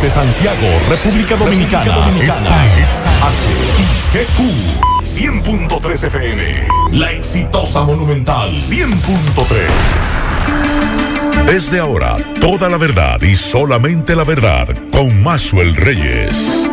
Desde Santiago, República Dominicana. Dominicana. Esta es HIGQ 100.3 FM. La exitosa Monumental 100.3. Desde ahora, toda la verdad y solamente la verdad con Maxwell Reyes.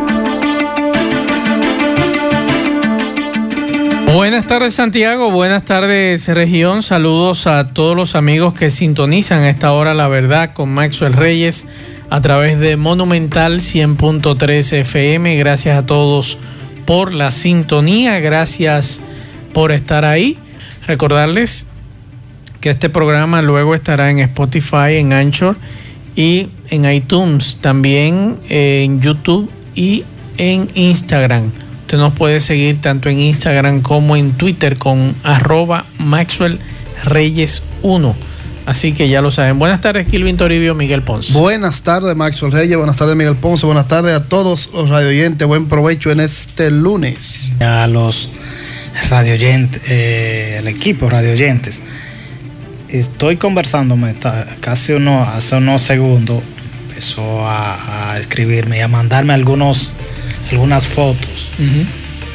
Buenas tardes Santiago, buenas tardes región, saludos a todos los amigos que sintonizan a esta hora la verdad con Maxwell Reyes a través de Monumental 100.3 FM. Gracias a todos por la sintonía, gracias por estar ahí. Recordarles que este programa luego estará en Spotify, en Anchor y en iTunes, también en YouTube y en Instagram. Usted nos puede seguir tanto en Instagram como en Twitter con arroba Maxwell Reyes 1. Así que ya lo saben. Buenas tardes, Kilvin Toribio, Miguel Ponce. Buenas tardes, Maxwell Reyes. Buenas tardes, Miguel Ponce. Buenas tardes a todos los radioyentes. Buen provecho en este lunes. A los radioyentes, eh, el equipo radioyentes. Estoy conversándome casi uno, hace unos segundos. Empezó a, a escribirme y a mandarme algunos algunas fotos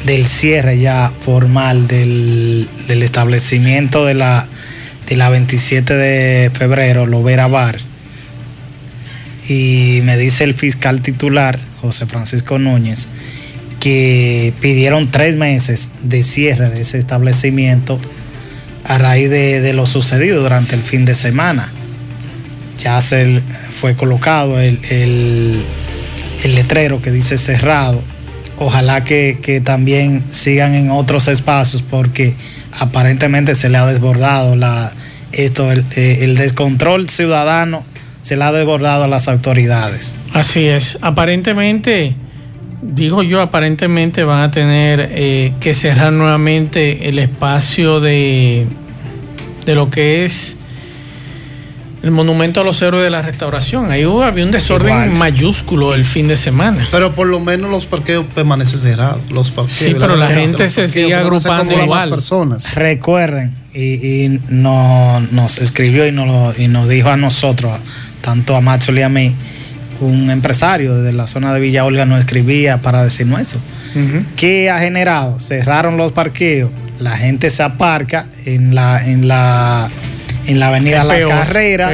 del cierre ya formal del, establecimiento de la, de la 27 de febrero, Lovera Bar. Y me dice el fiscal titular, José Francisco Núñez, que pidieron tres meses de cierre de ese establecimiento a raíz de, lo sucedido durante el fin de semana. Ya se fue colocado el el letrero que dice cerrado. Ojalá que, también sigan en otros espacios porque aparentemente se le ha desbordado la, esto, el, eh, descontrol ciudadano se le ha desbordado a las autoridades. Así es. Aparentemente, digo yo, aparentemente van a tener eh, que cerrar nuevamente el espacio de, de lo que es el monumento a los héroes de la restauración. Ahí hubo, había un desorden mayúsculo el fin de semana. Pero por lo menos los parqueos permanecen cerrados. Los parqueos, sí, pero la, gente se sigue agrupando igual. Personas. Recuerden, y, nos escribió y nos, y nos dijo a nosotros, tanto a Macho y a mí, un empresario de la zona de Villa Olga nos escribía para decirnos eso. ¿Qué ha generado? Cerraron los parqueos, la gente se aparca en la, en la en la avenida La Carrera,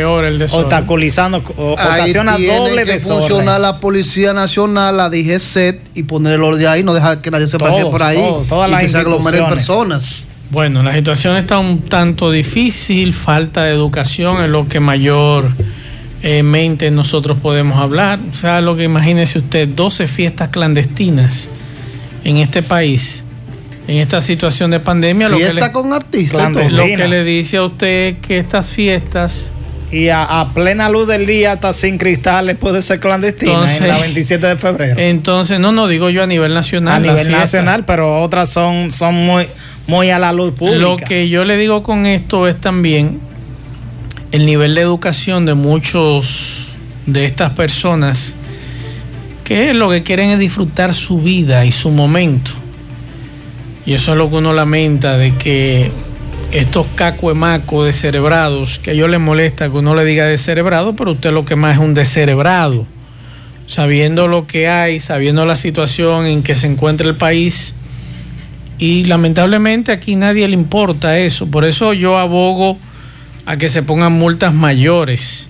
obstaculizando, ocasiona doble que funcionar la Policía Nacional, la DGCET y poner el orden ahí, no dejar que nadie se parque por ahí todas y las que se aglomeren personas. Bueno, la situación está un tanto difícil, falta de educación es lo que mayor eh, mente nosotros podemos hablar. O sea, lo que imagínese usted, 12 fiestas clandestinas en este país en esta situación de pandemia. Lo que le, con artistas. Lo que le dice a usted que estas fiestas y a, plena luz del día hasta sin cristales puede ser clandestina en la 27 de febrero. Entonces, no, no digo yo a nivel nacional. A nivel nacional, pero otras son, son muy, muy a la luz pública. Lo que yo le digo con esto es también el nivel de educación de muchos de estas personas que lo que quieren es disfrutar su vida y su momento y eso es lo que uno lamenta de que estos cacuemacos descerebrados, que a ellos les molesta que uno le diga descerebrado, pero usted lo que más es un descerebrado. Sabiendo lo que hay, sabiendo la situación en que se encuentra el país. Y lamentablemente aquí nadie le importa eso. Por eso yo abogo a que se pongan multas mayores.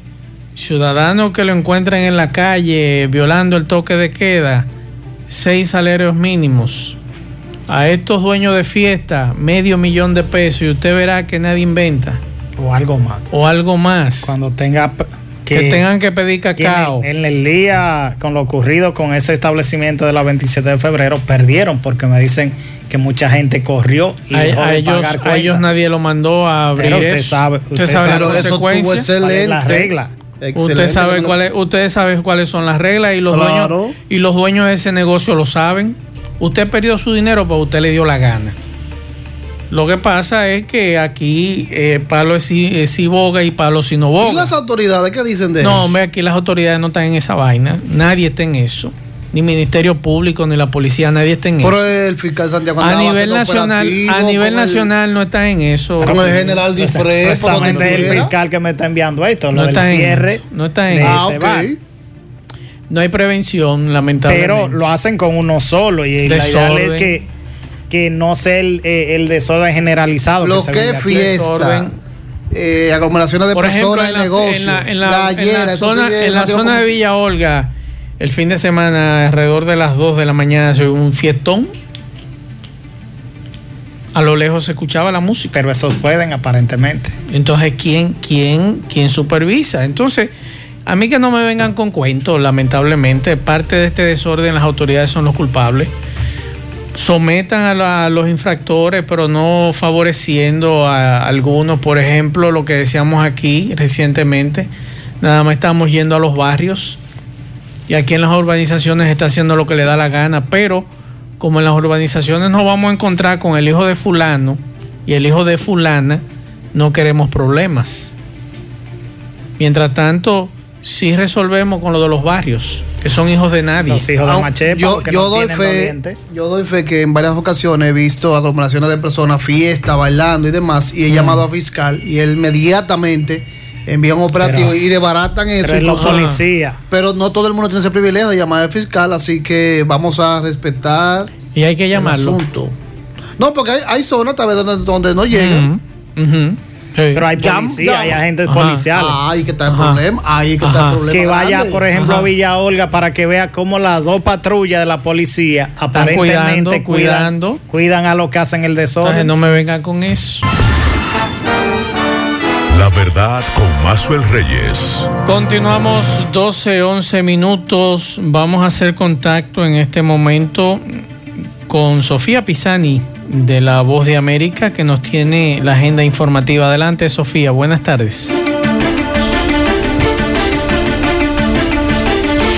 Ciudadanos que lo encuentren en la calle violando el toque de queda, seis salarios mínimos a estos dueños de fiesta medio millón de pesos y usted verá que nadie inventa. O algo más. O algo más. Cuando tenga que, tengan que pedir cacao. En, el día, con lo ocurrido con ese establecimiento de la 27 de febrero, perdieron porque me dicen que mucha gente corrió y a, dejó de ellos, pagar a ellos nadie lo mandó a abrir Pero usted sabe, usted, sabe, la consecuencia. la regla. Usted sabe cuáles, ustedes saben cuáles son las reglas y los dueños y los dueños de ese negocio lo saben. Usted perdió su dinero, pero usted le dio la gana. Lo que pasa es que aquí eh, palo es si boga y palo si no boga. ¿Y las autoridades qué dicen de eso? No, hombre, aquí las autoridades no están en esa vaina. Nadie está en eso. Ni Ministerio Público, ni la policía, nadie está en eso. el fiscal Santiago a nivel nacional, a nivel nacional no está en eso. Con el general Disfre, es el fiscal que me está enviando esto, lo del cierre. no está en eso. Ah, no hay prevención, lamentablemente. Pero lo hacen con uno solo y la idea es que, que no sea el, eh, el desorden generalizado. Lo que, es fiesta. Eh, aglomeraciones de Por personas ejemplo, en negocios. En la, en la, en la zona, en la zona de Villa Olga, el fin de semana, alrededor de las 2 de la mañana, se un fiestón. A lo lejos se escuchaba la música. Pero eso pueden aparentemente. Entonces, ¿quién, quién, quién supervisa? Entonces, a mí que no me vengan con cuentos, lamentablemente, parte de este desorden las autoridades son los culpables. Sometan a, los infractores, pero no favoreciendo a algunos. Por ejemplo, lo que decíamos aquí recientemente, nada más estamos yendo a los barrios y aquí en las urbanizaciones está haciendo lo que le da la gana, pero como en las urbanizaciones nos vamos a encontrar con el hijo de fulano y el hijo de fulana, no queremos problemas. Mientras tanto, sí resolvemos con lo de los barrios, que son hijos de nadie. Los hijos de Machepa, yo, yo doy fe, yo doy fe que en varias ocasiones he visto aglomeraciones de personas, fiesta, bailando y demás, y he mm. llamado a fiscal y él inmediatamente envía un operativo y debaratan eso. Pero los policías. Pero no todo el mundo tiene ese privilegio de llamar al fiscal, así que vamos a respetar. Y hay que llamarlo. asunto. No, porque hay, zonas tal vez donde, donde no llegan. Pero hay policía, hay agentes policiales. ahí que está el problema. Ahí que está el problema. Que vaya, por ejemplo, a Villa Olga para que vea cómo las dos patrullas de la policía aparentemente cuidando, cuidan, a los que hacen el desorden. no me vengan con eso. La verdad con Mazuel Reyes. Continuamos 12, 11 minutos. Vamos a hacer contacto en este momento con Sofía Pisani de La Voz de América que nos tiene la agenda informativa. Adelante, Sofía. Buenas tardes.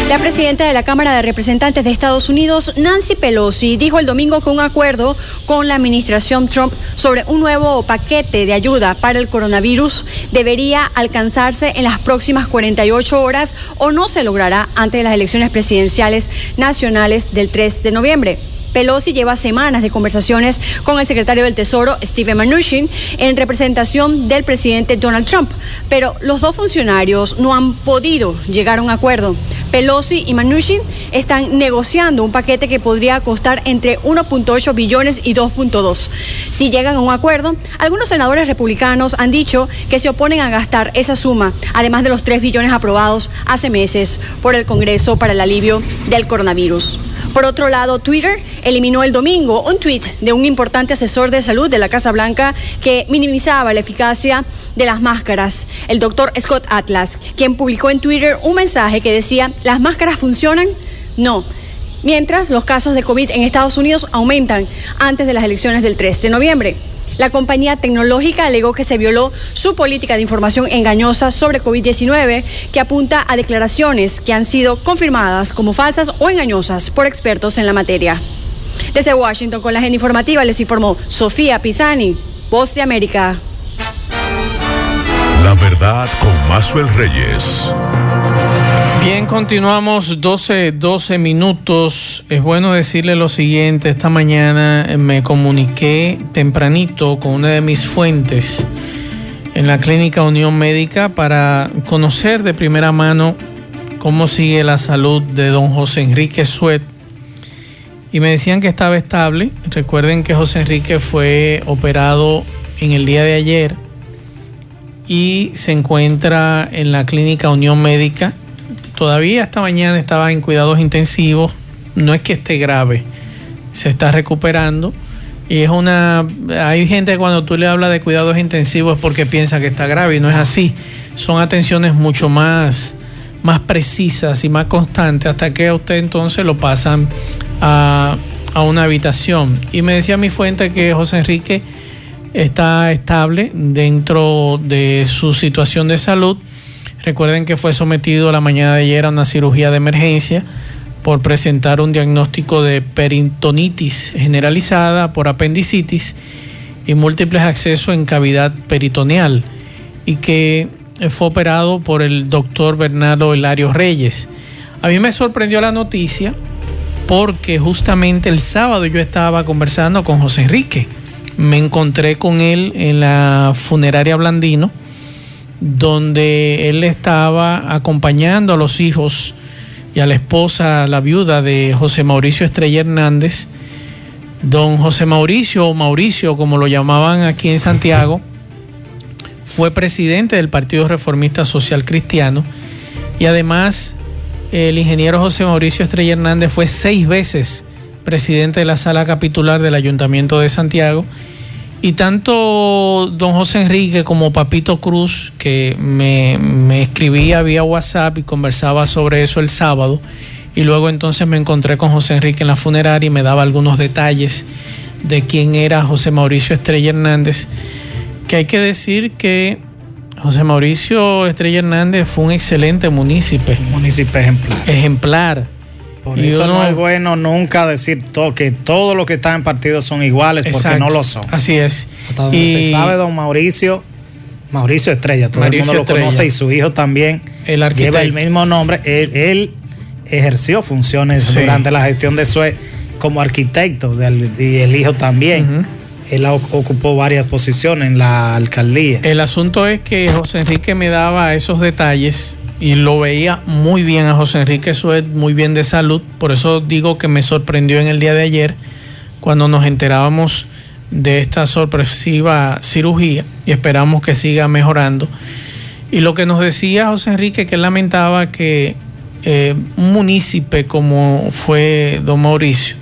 La presidenta de la Cámara de Representantes de Estados Unidos, Nancy Pelosi, dijo el domingo que un acuerdo con la administración Trump sobre un nuevo paquete de ayuda para el coronavirus debería alcanzarse en las próximas 48 horas o no se logrará antes de las elecciones presidenciales nacionales del 3 de noviembre. Pelosi lleva semanas de conversaciones con el secretario del Tesoro, Steve Mnuchin, en representación del presidente Donald Trump, pero los dos funcionarios no han podido llegar a un acuerdo. Pelosi y Mnuchin están negociando un paquete que podría costar entre 1.8 billones y 2.2. Si llegan a un acuerdo, algunos senadores republicanos han dicho que se oponen a gastar esa suma, además de los 3 billones aprobados hace meses por el Congreso para el alivio del coronavirus. Por otro lado, Twitter eliminó el domingo un tuit de un importante asesor de salud de la Casa Blanca que minimizaba la eficacia de las máscaras, el doctor Scott Atlas, quien publicó en Twitter un mensaje que decía, ¿las máscaras funcionan? No. Mientras los casos de COVID en Estados Unidos aumentan antes de las elecciones del 3 de noviembre. La compañía tecnológica alegó que se violó su política de información engañosa sobre COVID-19, que apunta a declaraciones que han sido confirmadas como falsas o engañosas por expertos en la materia. Desde Washington, con la agenda informativa, les informó Sofía Pisani, Voz de América. La verdad con Mazuel Reyes. Bien, continuamos 12, 12 minutos. Es bueno decirle lo siguiente. Esta mañana me comuniqué tempranito con una de mis fuentes en la clínica Unión Médica para conocer de primera mano cómo sigue la salud de don José Enrique Suet. Y me decían que estaba estable. Recuerden que José Enrique fue operado en el día de ayer y se encuentra en la clínica Unión Médica Todavía esta mañana estaba en cuidados intensivos. No es que esté grave, se está recuperando. Y es una. Hay gente que cuando tú le hablas de cuidados intensivos es porque piensa que está grave y no es así. Son atenciones mucho más, más precisas y más constantes hasta que a usted entonces lo pasan a, a una habitación. Y me decía mi fuente que José Enrique está estable dentro de su situación de salud Recuerden que fue sometido la mañana de ayer a una cirugía de emergencia por presentar un diagnóstico de peritonitis generalizada por apendicitis y múltiples accesos en cavidad peritoneal y que fue operado por el doctor Bernardo Hilario Reyes. A mí me sorprendió la noticia porque justamente el sábado yo estaba conversando con José Enrique. Me encontré con él en la funeraria Blandino donde él estaba acompañando a los hijos y a la esposa, la viuda de José Mauricio Estrella Hernández. Don José Mauricio, o Mauricio, como lo llamaban aquí en Santiago, fue presidente del Partido Reformista Social Cristiano y además el ingeniero José Mauricio Estrella Hernández fue seis veces presidente de la sala capitular del Ayuntamiento de Santiago. Y tanto don José Enrique como Papito Cruz, que me, me, escribía vía WhatsApp y conversaba sobre eso el sábado, y luego entonces me encontré con José Enrique en la funeraria y me daba algunos detalles de quién era José Mauricio Estrella Hernández, que hay que decir que José Mauricio Estrella Hernández fue un excelente munícipe. Un munícipe ejemplar. Ejemplar. Por y eso no es bueno nunca decir todo, que todos los que están en partido son iguales, porque no lo son. Así es. Hasta donde y se sabe, don Mauricio, Mauricio Estrella, todo Mauricio el mundo Estrella. lo conoce y su hijo también el lleva el mismo nombre. Él, él ejerció funciones sí. durante la gestión de Sue como arquitecto y el hijo también. Uh -huh él ocupó varias posiciones en la alcaldía. El asunto es que José Enrique me daba esos detalles y lo veía muy bien a José Enrique Suet, muy bien de salud. Por eso digo que me sorprendió en el día de ayer cuando nos enterábamos de esta sorpresiva cirugía y esperamos que siga mejorando. Y lo que nos decía José Enrique, que lamentaba que eh, un munícipe como fue don Mauricio,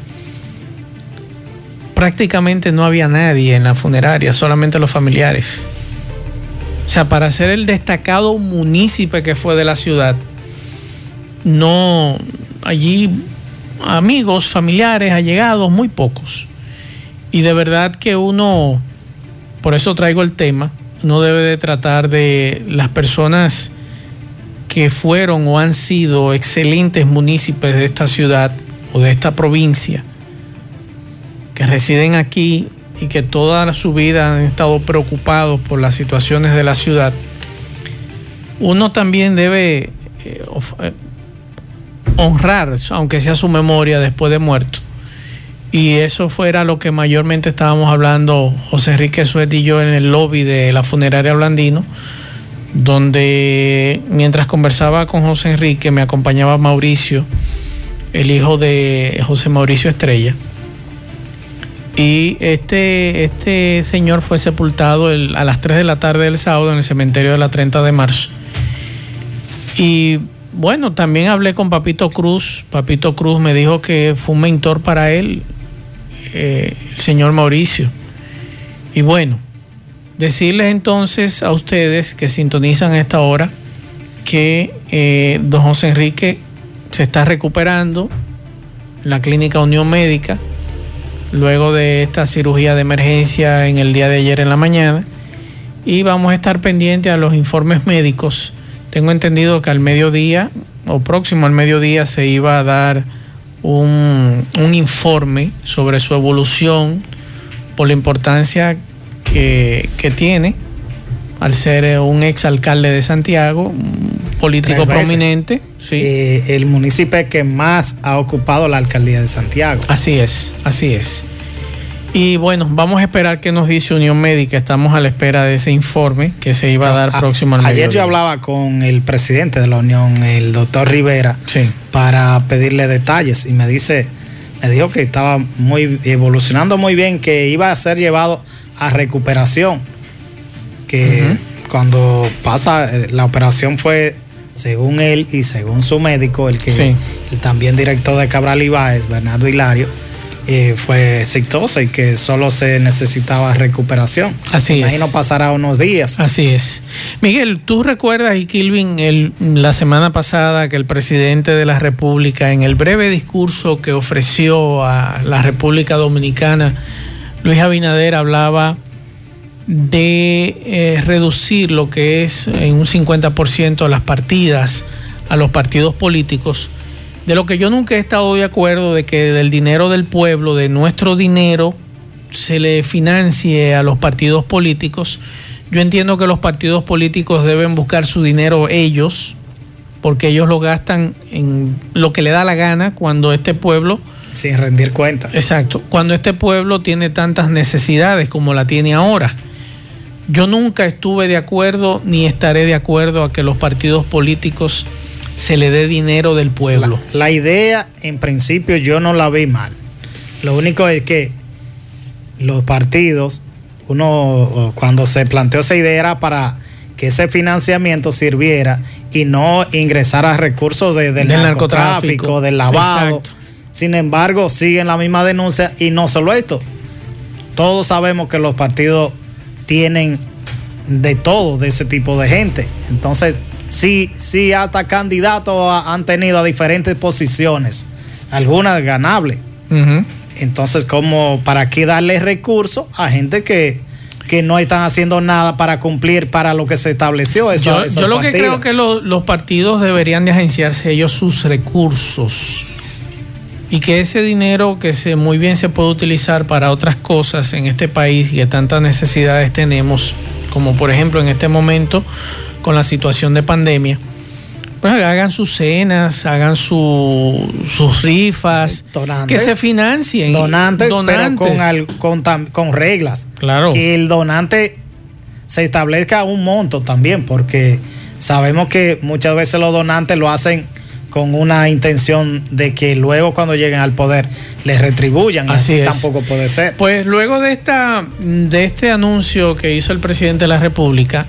prácticamente no había nadie en la funeraria, solamente los familiares. O sea, para ser el destacado munícipe que fue de la ciudad, no, allí amigos, familiares, allegados, muy pocos. Y de verdad que uno, por eso traigo el tema, no debe de tratar de las personas que fueron o han sido excelentes municipios de esta ciudad o de esta provincia que residen aquí y que toda su vida han estado preocupados por las situaciones de la ciudad, uno también debe eh, honrar, aunque sea su memoria después de muerto. Y eso fuera lo que mayormente estábamos hablando José Enrique Suet y yo en el lobby de la funeraria Blandino, donde mientras conversaba con José Enrique me acompañaba Mauricio, el hijo de José Mauricio Estrella y este, este señor fue sepultado a las 3 de la tarde del sábado en el cementerio de la 30 de marzo. Y bueno, también hablé con Papito Cruz. Papito Cruz me dijo que fue un mentor para él, eh, el señor Mauricio. Y bueno, decirles entonces a ustedes que sintonizan a esta hora que eh, don José Enrique se está recuperando en la clínica Unión Médica luego de esta cirugía de emergencia en el día de ayer en la mañana y vamos a estar pendientes a los informes médicos. Tengo entendido que al mediodía o próximo al mediodía se iba a dar un, un informe sobre su evolución por la importancia que, que tiene al ser un exalcalde de Santiago, un político prominente. Sí. Eh, el municipio que más ha ocupado la alcaldía de Santiago. Así es, así es. Y bueno, vamos a esperar qué nos dice Unión Médica. Estamos a la espera de ese informe que se iba a dar a, próximo al Ayer mediodía. yo hablaba con el presidente de la Unión, el doctor Rivera, sí. para pedirle detalles y me dice, me dijo que estaba muy evolucionando muy bien, que iba a ser llevado a recuperación que uh -huh. cuando pasa la operación fue según él y según su médico el que sí. el también director de Cabral Ibáez Bernardo Hilario eh, fue exitosa y que solo se necesitaba recuperación. Así Me es. imagino pasará unos días. Así es. Miguel, ¿tú recuerdas, y Kilvin, el, la semana pasada que el presidente de la República, en el breve discurso que ofreció a la República Dominicana, Luis Abinader hablaba de eh, reducir lo que es en un 50% las partidas a los partidos políticos, de lo que yo nunca he estado de acuerdo de que del dinero del pueblo, de nuestro dinero, se le financie a los partidos políticos. Yo entiendo que los partidos políticos deben buscar su dinero ellos, porque ellos lo gastan en lo que le da la gana cuando este pueblo... Sin rendir cuentas. Exacto. Cuando este pueblo tiene tantas necesidades como la tiene ahora. Yo nunca estuve de acuerdo ni estaré de acuerdo a que los partidos políticos se le dé dinero del pueblo. La, la idea, en principio, yo no la vi mal. Lo único es que los partidos, uno cuando se planteó esa idea era para que ese financiamiento sirviera y no ingresara recursos de, del, Del narcotráfico, narcotráfico. del lavado. Exacto. Sin embargo, siguen la misma denuncia y no solo esto. Todos sabemos que los partidos tienen de todo de ese tipo de gente. Entonces, sí, sí, hasta candidatos han tenido a diferentes posiciones, algunas ganables. Entonces, como para qué darle recursos a gente que, que no están haciendo nada para cumplir para lo que se estableció? Eso, Yo, lo que creo que lo- los partidos deberían de agenciarse ellos sus recursos y que ese dinero que se muy bien se puede utilizar para otras cosas en este país y que tantas necesidades tenemos, como por ejemplo en este momento con la situación de pandemia, pues hagan sus cenas, hagan su- sus rifas, Donantes. que se financien. donantes, pero con, al- con, con reglas. Claro. Que el donante se establezca un monto también, porque sabemos que muchas veces los donantes lo hacen con una intención de que luego cuando lleguen al poder les retribuyan. así es. tampoco puede ser. Pues luego de esta de este anuncio que hizo el presidente de la República,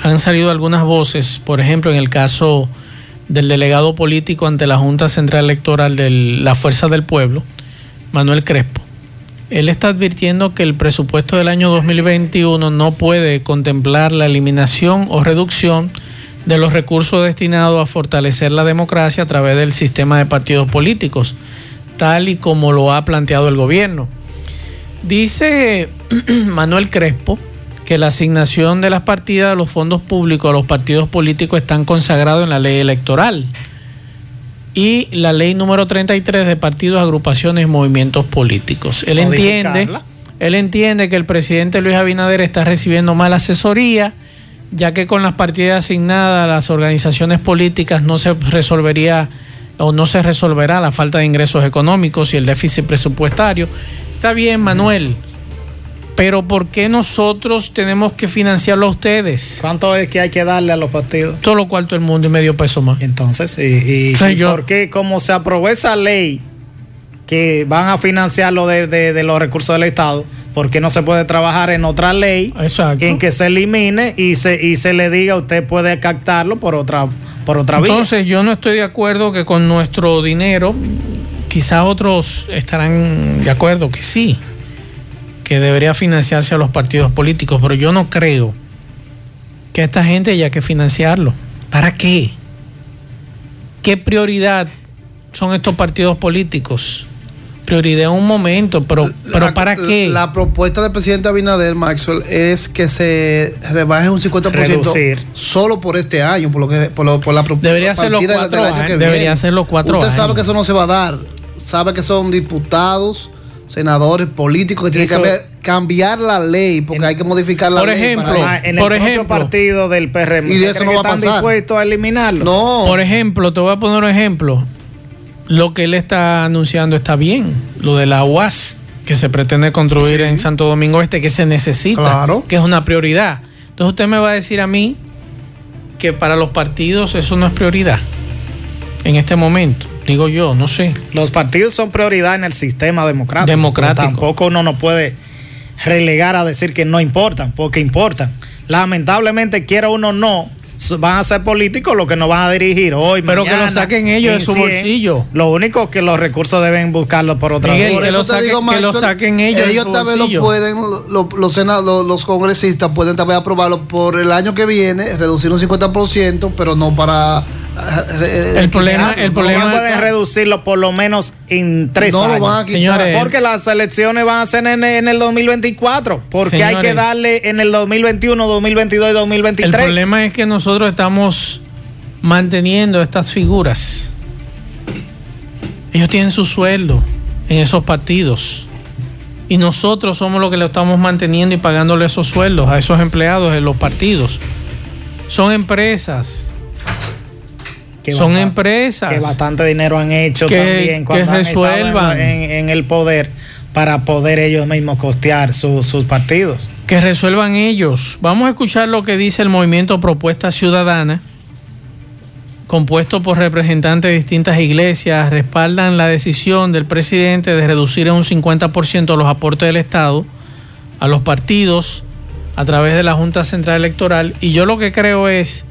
han salido algunas voces, por ejemplo, en el caso del delegado político ante la Junta Central Electoral de la Fuerza del Pueblo, Manuel Crespo. Él está advirtiendo que el presupuesto del año 2021 no puede contemplar la eliminación o reducción de los recursos destinados a fortalecer la democracia a través del sistema de partidos políticos, tal y como lo ha planteado el gobierno. Dice Manuel Crespo que la asignación de las partidas de los fondos públicos a los partidos políticos están consagrados en la ley electoral y la ley número 33 de partidos, agrupaciones y movimientos políticos. Él entiende, él entiende que el presidente Luis Abinader está recibiendo mala asesoría, ya que con las partidas asignadas a las organizaciones políticas no se resolvería o no se resolverá la falta de ingresos económicos y el déficit presupuestario. Está bien, Manuel, pero ¿por qué nosotros tenemos que financiarlo a ustedes? ¿Cuánto es que hay que darle a los partidos? Todo lo cuarto del mundo y medio peso más. Entonces, y, y- O sea, y yo- por qué, como se aprobó esa ley que van a financiarlo de, de- de los recursos del Estado, ¿por qué no se puede trabajar en otra ley Exacto. en que se elimine y se, y se le diga usted puede captarlo por otra, por otra vía? Entonces yo no estoy de acuerdo que con nuestro dinero, quizás otros estarán de acuerdo que sí, que debería financiarse a los partidos políticos, pero yo no creo que a esta gente haya que financiarlo. ¿Para qué? ¿Qué prioridad son estos partidos políticos? Prioridad en un momento, pero, pero La- ¿para qué? La propuesta del presidente Abinader, Maxwell, es que se rebaje un 50% Reducir. solo por este año, por lo que por, lo- por la propuesta Debería ser los cuatro años, debería ser los cuatro Usted sabe años. que eso no se va a dar. Sabe que son diputados, senadores, políticos que tienen que cambiar, la ley porque En- hay que modificar la Por ley. ejemplo, para Ah, en por el propio ejemplo. partido del PRM. Y de ¿usted eso no que va a están pasar. dispuestos a eliminarlo? no. Por ejemplo, te voy a poner un ejemplo. Lo que él está anunciando está bien. Lo de la UAS que se pretende construir en Santo Domingo Este, que se necesita, Claro. que es una prioridad. Entonces usted me va a decir a mí que para los partidos eso no es prioridad en este momento. Digo yo, no sé. Los partidos son prioridad en el sistema democrático. Democrático. Tampoco uno no puede relegar a decir que no importan, porque importan. Lamentablemente, quiera uno no, van a ser políticos los que nos van a dirigir hoy. Pero que lo saquen ellos de en su 100. bolsillo. Lo único que los recursos deben buscarlos por otra Miguel. Por que eso lo te saquen- digo, que lo saquen ellos Ellos vez lo pueden, lo- los, los congresistas pueden tal vez aprobarlo por el año que viene, reducir un 50%, pero no para. Eh, El problema- el ¿no? problema- pueden reducirlo por lo menos en tres No lo años. van a quitar. Señores, Porque las elecciones van a ser en, en el 2024. Porque hay que Señores. darle en el 2021, 2022 y El 2023. problema es que nosotros estamos manteniendo estas figuras. Ellos tienen su sueldo en esos partidos. Y nosotros somos los que le estamos manteniendo y pagándole esos sueldos a esos empleados en los partidos. Son empresas. Que son bastante- empresas. Que bastante dinero han hecho Que- también cuando que han estado en- resuelvan. En, en el poder para poder ellos mismos costear su- sus partidos. que resuelvan ellos. Vamos a escuchar lo que dice el movimiento Propuesta Ciudadana compuesto por representantes de distintas iglesias, respaldan la decisión del presidente de reducir en un 50% los aportes del Estado a los partidos a través de la Junta Central Electoral. Y yo lo que creo es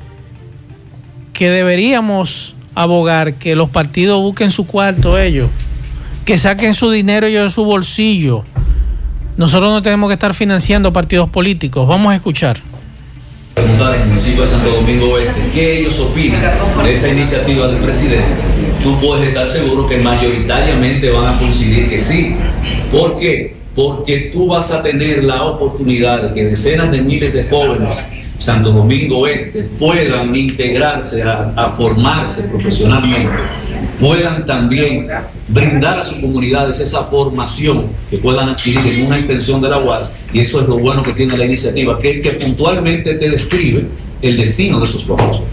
que deberíamos abogar que los partidos busquen su cuarto ellos, que saquen su dinero ellos de su bolsillo. Nosotros no tenemos que estar financiando partidos políticos. Vamos a escuchar preguntar en de Santo Domingo Oeste qué ellos opinan de esa iniciativa del presidente, tú puedes estar seguro que mayoritariamente van a coincidir que sí. ¿Por qué? Porque tú vas a tener la oportunidad de que decenas de miles de jóvenes Santo Domingo Oeste puedan integrarse a, formarse profesionalmente, puedan también brindar a sus comunidades esa formación que puedan adquirir en una extensión de la UAS, y eso es lo bueno que tiene la iniciativa, que es que puntualmente te describe el destino de sus procesos.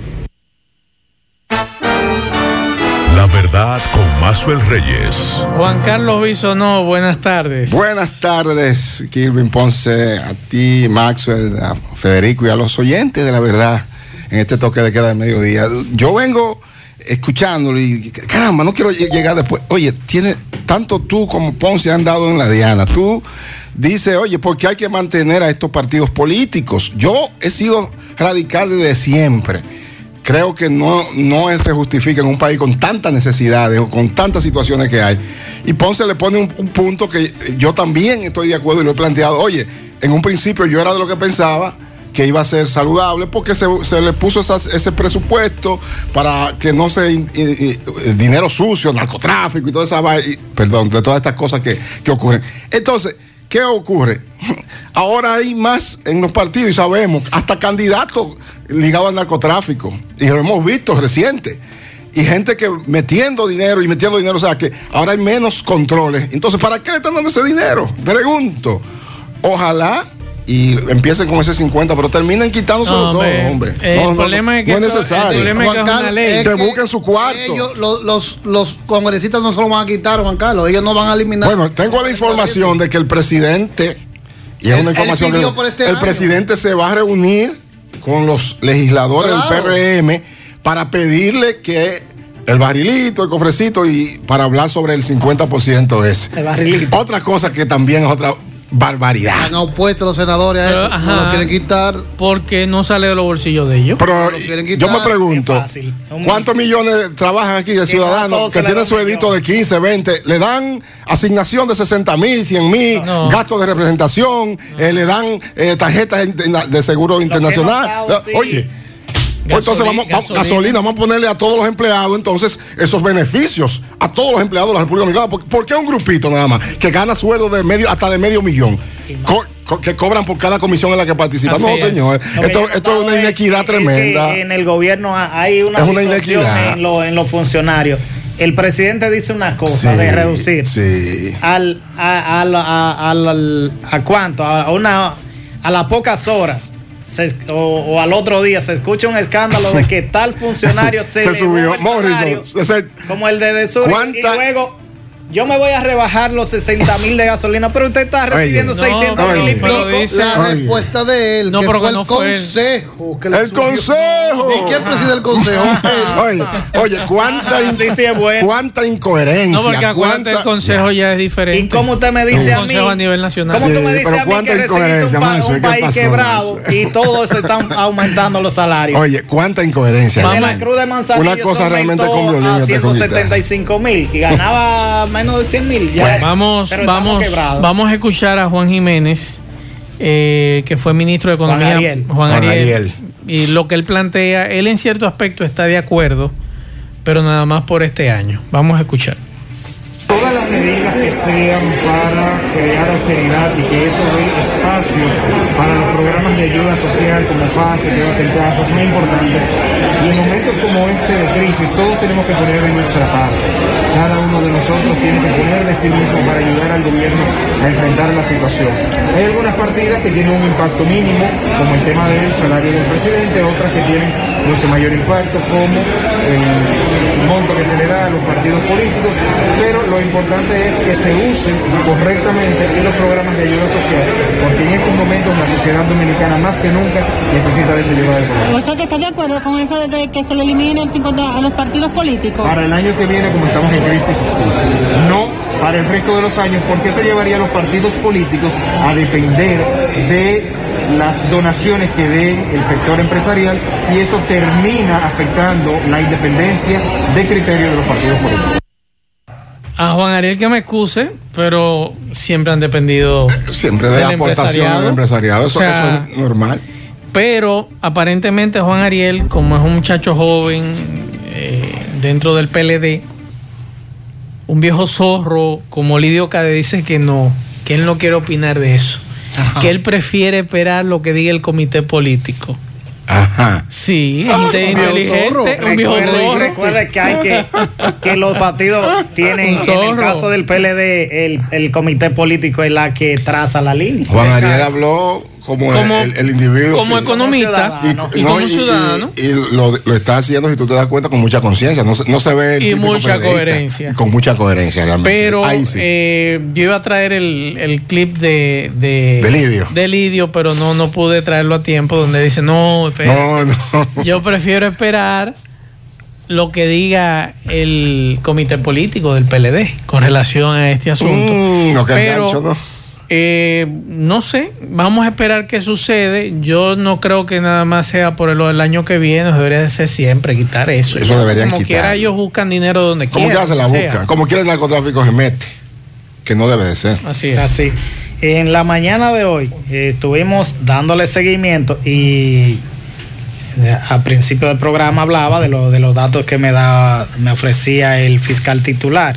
Mazuel Reyes. Juan Carlos no buenas tardes. Buenas tardes, Kilvin Ponce, a ti, Maxwell, a Federico y a los oyentes de la verdad en este toque de queda del mediodía. Yo vengo escuchándolo y caramba, no quiero llegar después. Oye, tiene tanto tú como Ponce han dado en la diana. Tú dices, oye, porque hay que mantener a estos partidos políticos. Yo he sido radical desde siempre creo que no, no se justifica en un país con tantas necesidades o con tantas situaciones que hay. Y Ponce le pone un, punto que yo también estoy de acuerdo y lo he planteado. Oye, en un principio yo era de lo que pensaba que iba a ser saludable porque se, le puso ese presupuesto para que no se dinero sucio, narcotráfico y toda esa perdón, de todas estas cosas que, que ocurren. Entonces, ¿qué ocurre? Ahora hay más en los partidos y sabemos, hasta candidatos ligado al narcotráfico. Y lo hemos visto reciente. Y gente que metiendo dinero y metiendo dinero, o sea que ahora hay menos controles. Entonces, ¿para qué le están dando ese dinero? Pregunto. Ojalá y empiecen con ese 50, pero terminen quitándose todo, hombre. El problema es que no es necesario. El problema es que, una ley. que, busquen su cuarto. Ellos, los, los, congresistas no se lo van a quitar, Juan Carlos. Ellos no van a eliminar. Bueno, tengo la información de que el presidente, y es una información que este el presidente se va a reunir con los legisladores del PRM para pedirle que el barrilito, el cofrecito y para hablar sobre el 50% ese. El barrilito. Otra cosa que también es otra barbaridad. Han opuesto los senadores a eso, no lo quieren quitar. Porque no sale de los bolsillos de ellos. Pero yo me pregunto, ¿cuántos millones trabajan aquí de ciudadanos que tienen su edito de 15, 20? Le dan asignación de 60 mil, 100 mil, gastos de representación, eh, le dan eh, tarjetas de seguro internacional. Oye entonces vamos, gasolina. vamos a ponerle a todos los empleados entonces esos beneficios a todos los empleados de la República Dominicana. ¿Por, qué un grupito nada más que gana sueldo de medio hasta de medio millón? que cobran por cada comisión en la que participan. no, señor. esto, es una inequidad tremenda. en el gobierno hay una, es una inequidad en, los funcionarios. El presidente dice una cosa de reducir sí. al, a, a, a, cuánto, a una a las pocas horas o, al otro día se escucha un escándalo de que tal funcionario se, se subió, Morrison, como el de, de Sur, y luego yo me voy a rebajar los 60 mil de gasolina, pero usted está recibiendo 600 mil y pico. La respuesta de él, no, que fue el consejo. Que el consejo. ¿Y quién preside el consejo? oye, oye, cuánta, ah, sí, sí, bueno. cuánta incoherencia. No, porque acuérdate, el consejo ya es diferente. ¿Y cómo usted me dice a mí? consejo a nivel nacional. ¿Cómo tú me dices a mí que recibiste un, un país quebrado y todos se están aumentando los salarios? Oye, cuánta incoherencia. De la Cruz de Manzanillo Una cosa realmente con a 175 mil y ganaba menos de 100 mil vamos, vamos, vamos a escuchar a Juan Jiménez, eh, que fue ministro de Economía. Juan Ariel. Y lo que él plantea, él en cierto aspecto está de acuerdo, pero nada más por este año. Vamos a escuchar todas las medidas que sean para crear austeridad y que eso dé espacio para los programas de ayuda social como FASE, Quédate en casa, son importantes. Y en momentos como este de crisis, todos tenemos que poner de nuestra parte. Cada uno de nosotros tiene que poner de sí mismo para ayudar al gobierno a enfrentar la situación. Hay algunas partidas que tienen un impacto mínimo, como el tema del salario del presidente, otras que tienen mucho mayor impacto, como el monto que se le da a los partidos políticos, pero lo importante es que se usen correctamente en los programas de ayuda social, porque en estos momentos la sociedad dominicana más que nunca necesita de esa ayuda del gobierno. O sea que está de acuerdo con eso de que se le elimine el 50 a los partidos políticos. Para el año que viene, como estamos en crisis, sí. No para el resto de los años, porque eso llevaría a los partidos políticos a depender de las donaciones que den el sector empresarial y eso termina afectando la independencia de criterio de los partidos políticos. A Juan Ariel que me excuse, pero siempre han dependido Siempre de la aportación del empresariado, eso, O sea, eso es normal. Pero aparentemente Juan Ariel, como es un muchacho joven eh, dentro del PLD, un viejo zorro como Lidio Cade dice que no, que él no quiere opinar de eso, Ajá. que él prefiere esperar lo que diga el comité político. Ajá. Sí, Ah, gente un viejo inteligente, zorro. un viejo Recuerde, zorro. recuerde que hay que, que los partidos tienen, Un en el caso del PLD, el, el comité político es la que traza la línea. Juan Ariel habló como, Como- el, el individuo. como sí. economista y, no, como y- y- ciudadano. y lo, lo está haciendo, si tú te das cuenta, con mucha conciencia. No, se- no se ve. Y mucha coherencia. Y Con mucha coherencia, realmente. Pero Ahí sí. eh, yo iba a traer el, el clip de, de, De Lidio. de Lidio, pero no, no pude traerlo a tiempo, donde dice, no, espera, no, no. yo prefiero esperar lo que diga el comité político del PLD con relación a este asunto. Mm, no, que Pero, engancho, ¿no? Eh, no sé, vamos a esperar qué sucede. Yo no creo que nada más sea por del año que viene, debería de ser siempre quitar eso. Eso deberían Como quitar. quiera, ellos buscan dinero donde Como quieran. quiera se la buscan. Como quiera el narcotráfico se mete. Que no debe de ser. Así Es es. así. En la mañana de hoy eh, estuvimos dándole seguimiento y eh, a principio del programa hablaba de, lo- de los datos que me, da, me ofrecía el fiscal titular.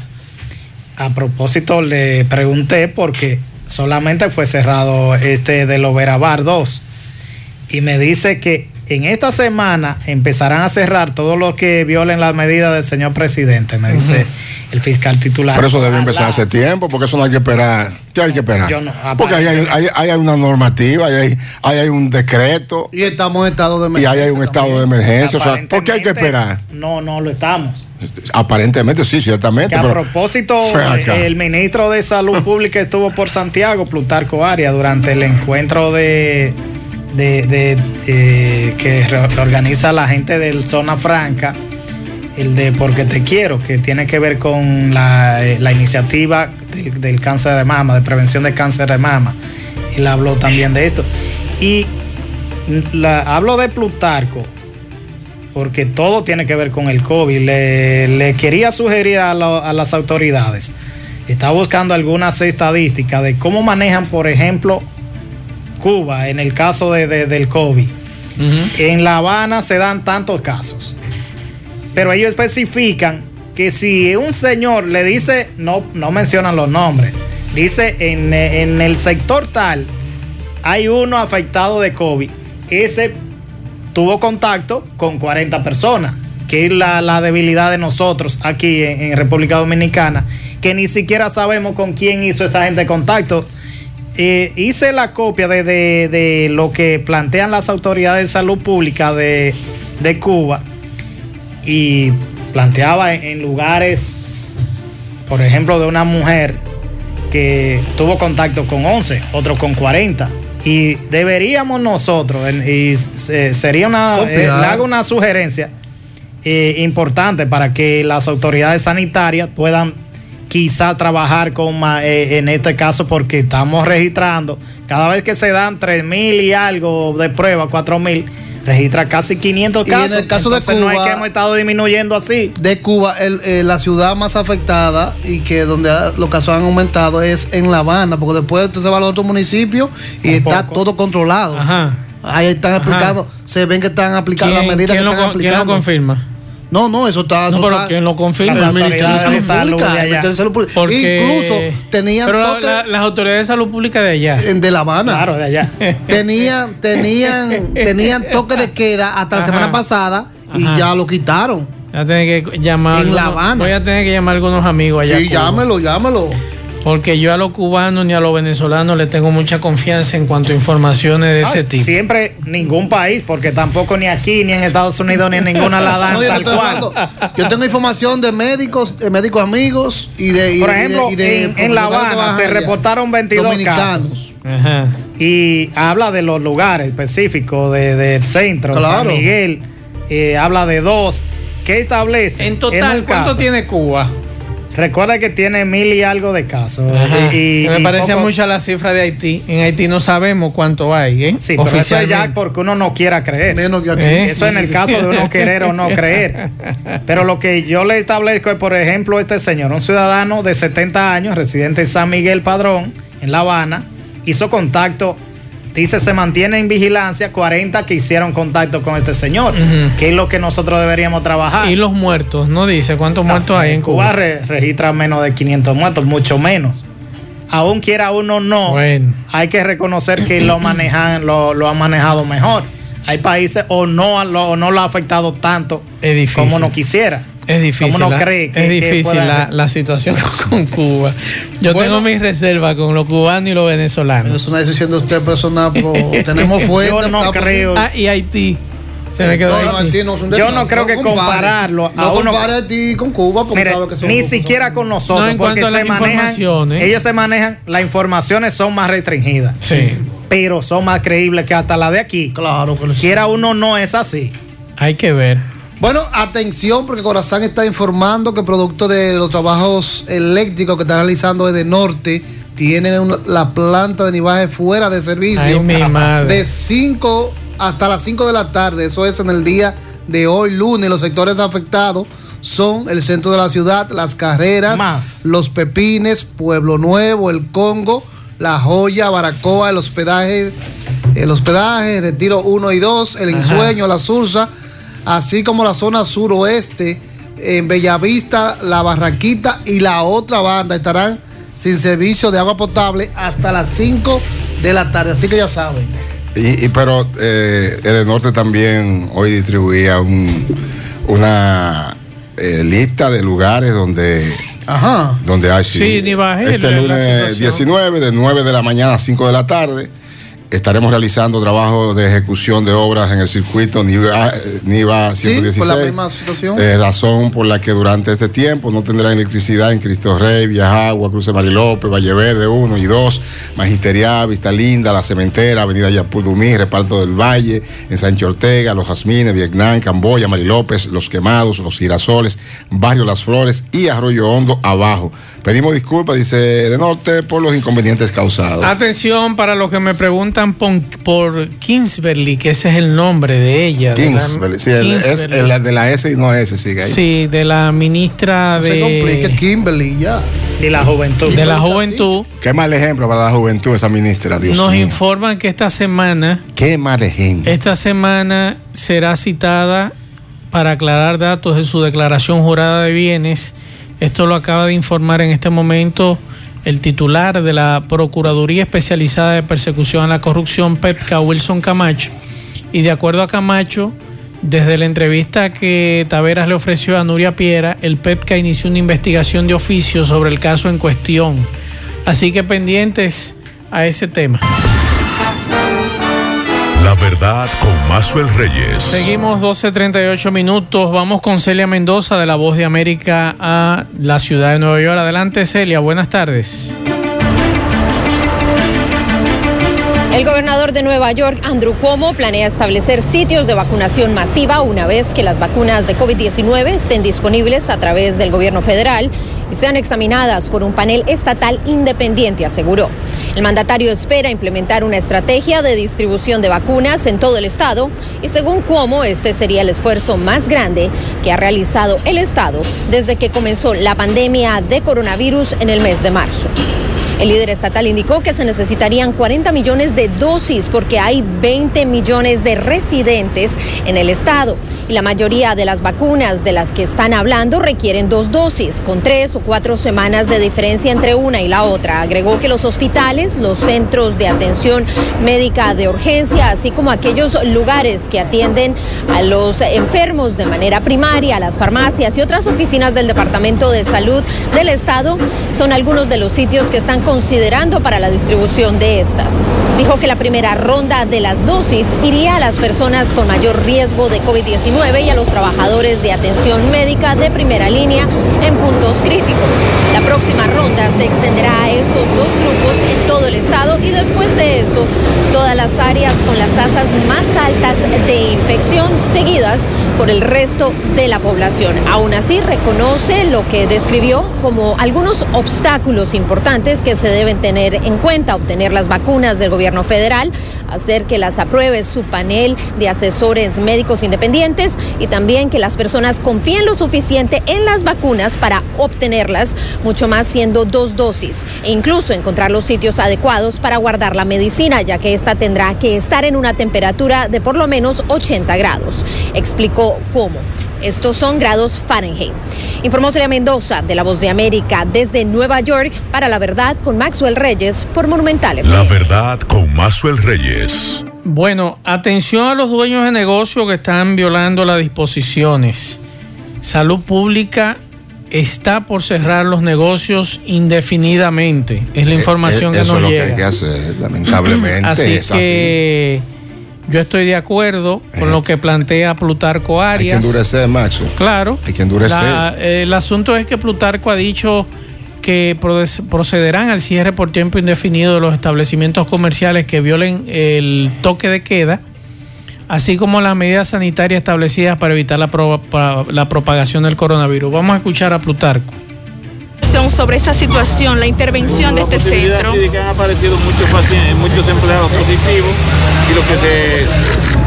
A propósito, le pregunté porque solamente fue cerrado este de Loverabar 2 y me dice que en esta semana empezarán a cerrar todo lo que violen las medidas del señor presidente, me dice el fiscal titular. Pero eso debe empezar hace tiempo, porque eso no hay que esperar. ¿Qué hay que esperar? Yo no, porque ahí hay, hay- hay una normativa, ahí hay, ahí hay un decreto Y estamos en estado de y emergencia. ahí hay un estado de emergencia. O sea, ¿por qué hay que esperar? No, no lo estamos. Aparentemente sí, ciertamente. Que a pero- propósito, el ministro de Salud Pública estuvo por Santiago, Plutarco Arias, durante el encuentro de, de- de, eh, que organiza la gente del Zona Franca, el de Porque Te Quiero, que tiene que ver con la, eh, la iniciativa del, del cáncer de mama, de prevención de cáncer de mama. Él habló también de esto. Y la, hablo de Plutarco porque todo tiene que ver con el COVID. Le, le quería sugerir a, lo- a las autoridades, está buscando algunas estadísticas de cómo manejan, por ejemplo, Cuba en el caso de- de- del COVID. En La Habana se dan tantos casos, pero ellos especifican que si un señor le dice, no, no mencionan los nombres, dice en, en el sector tal hay uno afectado de COVID, ese tuvo contacto con 40 personas, que es la, debilidad de nosotros aquí en, República Dominicana, que ni siquiera sabemos con quién hizo esa gente contacto. Eh, hice la copia de, de- de lo que plantean las autoridades de salud pública de, de Cuba y planteaba en, en lugares, por ejemplo, de una mujer que tuvo contacto con 11, otro con 40. Y deberíamos nosotros, y se- sería una, eh, le hago una sugerencia eh, importante para que las autoridades sanitarias puedan quizá trabajar con ma- eh, en este caso porque estamos registrando, cada vez que se dan 3 mil y algo de prueba, 4 mil, registra casi 500 Y en casos. el caso de Entonces no es Cuba- que hemos estado disminuyendo así. de Cuba, el- eh, la ciudad más afectada y que donde los casos han aumentado es en La Habana, porque después usted se va a los otros municipios y está todo controlado. Ajá. Ahí están Ajá. aplicando, se ven que están aplicando las ¿Quién, medidas que lo, están con- quién lo aplicando. confirma? No, no, eso está. No, eso pero está- ¿quién lo confirma? Las autoridades de salud Pública. de allá. Salud Pública. Porque, Incluso tenían pero la- toque la- las autoridades de salud pública de allá. en- de La Habana. Claro, de allá. Tenían, tenían, tenían toque de queda hasta la Ajá. semana pasada y Ajá. ya lo quitaron. Voy a tener que llamar. En La Habana. Voy a tener que llamar a algunos amigos allá. sí, llámelo, llámelo. Porque yo a los cubanos ni a los venezolanos le tengo mucha confianza en cuanto a informaciones de Ah, ese tipo. Siempre ningún país, porque tampoco ni aquí, ni en Estados Unidos, ni en ninguna la dan No, tal cual. hablando. Yo tengo información de médicos, de médicos amigos y de. y Por ejemplo, y de- y de en, en La Habana se allá. reportaron 22 Dominicanos. casos. Ajá. Y habla de los lugares específicos de- del centro, Claro. San Miguel, eh, habla de dos. ¿Qué establece? En total, ¿cuánto tiene Cuba? Recuerda que tiene mil y algo de casos. Y, y- me parece poco- mucho a la cifra de Haití. En Haití no sabemos cuánto hay, ¿eh? Sí, pero eso es ya porque uno no quiera creer. Menos que aquí. ¿Eh? Eso en el caso de uno querer o no creer. Pero lo que yo le establezco es, por ejemplo, este señor, un ciudadano de 70 años, residente en San Miguel Padrón, en La Habana, hizo contacto, dice se mantiene en vigilancia 40 que hicieron contacto con este señor, que es lo que nosotros deberíamos trabajar. Y los muertos, no dice cuántos muertos hay en Cuba. re- registra menos de 500 muertos, mucho menos. Aún quiera uno no, Bueno. hay que reconocer que lo manejan, lo, lo han manejado mejor. Hay países o no lo, o no lo ha afectado tanto como no quisiera. Es difícil. ¿Cómo no la, cree que- es que difícil pueda- la, la situación con Cuba. Yo Bueno. tengo mis reservas con los cubanos y los venezolanos. Es una decisión de usted personal, pero tenemos fuente. Yo no creo. Ah, y Haití. Se me quedó No, Haití. No Yo no creo que compare. compararlo a No uno- compare Haití con Cuba porque Mire, que son ni siquiera con nosotros, No, en porque cuanto a se las manejan, informaciones. ellos se manejan, las informaciones son más restringidas, Sí, pero son más creíbles que hasta la de aquí. Claro que lo Quiera uno no es así. hay que ver. Bueno, atención, porque Corazán está informando que producto de los trabajos eléctricos que está realizando desde norte, tienen una- la planta de nivaje fuera de servicio. Ay, mi madre. De 5 hasta las 5 de la tarde. Eso es en el día de hoy, lunes. Los sectores afectados son el centro de la ciudad, las carreras, Más. los pepines, Pueblo Nuevo, el Congo, La Joya, Baracoa, el hospedaje, el hospedaje, Retiro 1 y 2, el Ajá. Ensueño, la Sursa, así como la zona suroeste, en Bellavista, la Barranquita y la otra banda estarán sin servicio de agua potable hasta las 5 de la tarde. Así que ya saben. Y, y pero eh, el norte también hoy distribuía un- una eh, lista de lugares donde Ajá. donde hay Sí, ni bajé este lunes situación. 19 de 9 de la mañana a 5 de la tarde estaremos realizando trabajo de ejecución de obras en el circuito NIVA, NIVA Sí, 116 por la misma situación. Eh, razón por la que durante este tiempo no tendrán electricidad en Cristo Rey, Viajagua, Cruce Marilópez, Valle Verde 1 y 2, Magisterial, Vista Linda, La Cementera, Avenida Yapudumí, Reparto del Valle, en Sánchez Ortega, Los Jazmines, Vietnam, Camboya, Marilópez, Los Quemados, Los Girasoles, Barrio Las Flores y Arroyo Hondo abajo. Pedimos disculpas, dice de norte, por los inconvenientes causados. Atención para los que me preguntan por, por Kingsbury, que ese es el nombre de ella. de la- sí, el- es Kingsbury. el de la S y no S, sigue ahí. Sí, de la ministra No se de, Kimberly, ya. Y la juventud. de la juventud. Qué mal ejemplo para la juventud esa ministra, Dios Nos mío. informan que esta semana Qué mal ejemplo. Esta semana será citada para aclarar datos de su declaración jurada de bienes. Esto lo acaba de informar en este momento el titular de la Procuraduría Especializada de Persecución a la Corrupción, PEPCA, Wilson Camacho. Y de acuerdo a Camacho, desde la entrevista que Taveras le ofreció a Nuria Piera, el PEPCA inició una investigación de oficio sobre el caso en cuestión. Así que pendientes a ese tema. La verdad con Mazuel Reyes. Seguimos 12.38 minutos. Vamos con Celia Mendoza de La Voz de América a la ciudad de Nueva York. Adelante Celia, buenas tardes. El gobernador de Nueva York, Andrew Cuomo, planea establecer sitios de vacunación masiva una vez que las vacunas de COVID-19 estén disponibles a través del gobierno federal y sean examinadas por un panel estatal independiente, aseguró. El mandatario espera implementar una estrategia de distribución de vacunas en todo el estado y según Cuomo, este sería el esfuerzo más grande que ha realizado el estado desde que comenzó la pandemia de coronavirus en el mes de marzo. El líder estatal indicó que se necesitarían 40 millones de dosis porque hay 20 millones de residentes en el estado y la mayoría de las vacunas de las que están hablando requieren dos dosis, con tres o cuatro semanas de diferencia entre una y la otra. Agregó que los hospitales, los centros de atención médica de urgencia, así como aquellos lugares que atienden a los enfermos de manera primaria, las farmacias y otras oficinas del Departamento de Salud del Estado, son algunos de los sitios que están considerando para la distribución de estas. Dijo que la primera ronda de las dosis iría a las personas con mayor riesgo de COVID-19 y a los trabajadores de atención médica de primera línea en puntos críticos. La próxima ronda se extenderá a esos dos grupos en todo el estado y después de eso todas las áreas con las tasas más altas de infección seguidas por el resto de la población. Aún así reconoce lo que describió como algunos obstáculos importantes que se deben tener en cuenta, obtener las vacunas del gobierno federal, hacer que las apruebe su panel de asesores médicos independientes y también que las personas confíen lo suficiente en las vacunas para obtenerlas, mucho más siendo dos dosis, e incluso encontrar los sitios adecuados para guardar la medicina, ya que esta tendrá que estar en una temperatura de por lo menos 80 grados. Explicó cómo. Estos son grados Fahrenheit. Informó Celia Mendoza de La Voz de América desde Nueva York para La Verdad con Maxwell Reyes por Monumental. FM. La verdad con Maxwell Reyes. Bueno, atención a los dueños de negocio que están violando las disposiciones. Salud Pública está por cerrar los negocios indefinidamente. Es la información Eh, que eso nos es lo que llega. hay que hacer, lamentablemente. Así es que yo estoy de acuerdo con lo que plantea Plutarco Hay que Arias. endurecer, Macho. Claro. Hay que endurecer. La- eh, el asunto es que Plutarco ha dicho que proce- procederán al cierre por tiempo indefinido de los establecimientos comerciales que violen el toque de queda, así como las medidas sanitarias establecidas para evitar la, pro- pa- la propagación del coronavirus. Vamos a escuchar a Plutarco. sobre esa situación, la intervención de este centro. sí de que han aparecido muchos pacientes, muchos empleados positivos y lo que se,